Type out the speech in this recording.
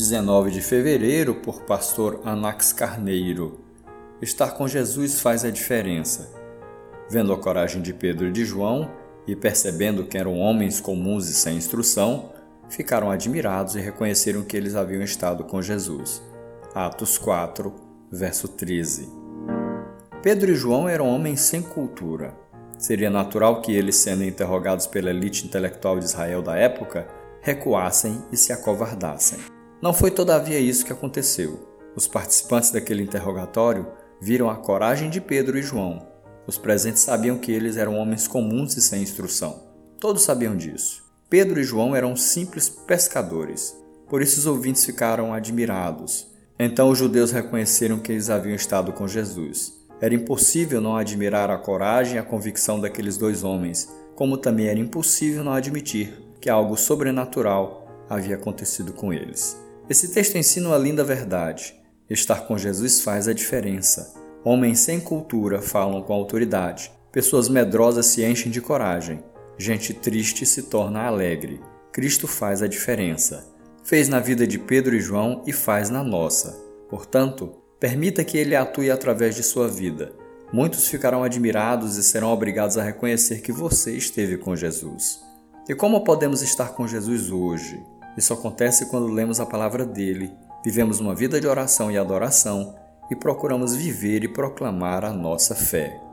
19 de fevereiro, por pastor Anax Carneiro. Estar com Jesus faz a diferença. Vendo a coragem de Pedro e de João e percebendo que eram homens comuns e sem instrução, ficaram admirados e reconheceram que eles haviam estado com Jesus. Atos 4, verso 13. Pedro e João eram homens sem cultura. Seria natural que eles, sendo interrogados pela elite intelectual de Israel da época, recuassem e se acovardassem. Não foi todavia isso que aconteceu. Os participantes daquele interrogatório viram a coragem de Pedro e João. Os presentes sabiam que eles eram homens comuns e sem instrução. Todos sabiam disso. Pedro e João eram simples pescadores. Por isso os ouvintes ficaram admirados. Então os judeus reconheceram que eles haviam estado com Jesus. Era impossível não admirar a coragem e a convicção daqueles dois homens, como também era impossível não admitir que algo sobrenatural havia acontecido com eles. Esse texto ensina uma linda verdade. Estar com Jesus faz a diferença. Homens sem cultura falam com autoridade. Pessoas medrosas se enchem de coragem. Gente triste se torna alegre. Cristo faz a diferença. Fez na vida de Pedro e João e faz na nossa. Portanto, permita que ele atue através de sua vida. Muitos ficarão admirados e serão obrigados a reconhecer que você esteve com Jesus. E como podemos estar com Jesus hoje? Isso acontece quando lemos a palavra dele, vivemos uma vida de oração e adoração e procuramos viver e proclamar a nossa fé.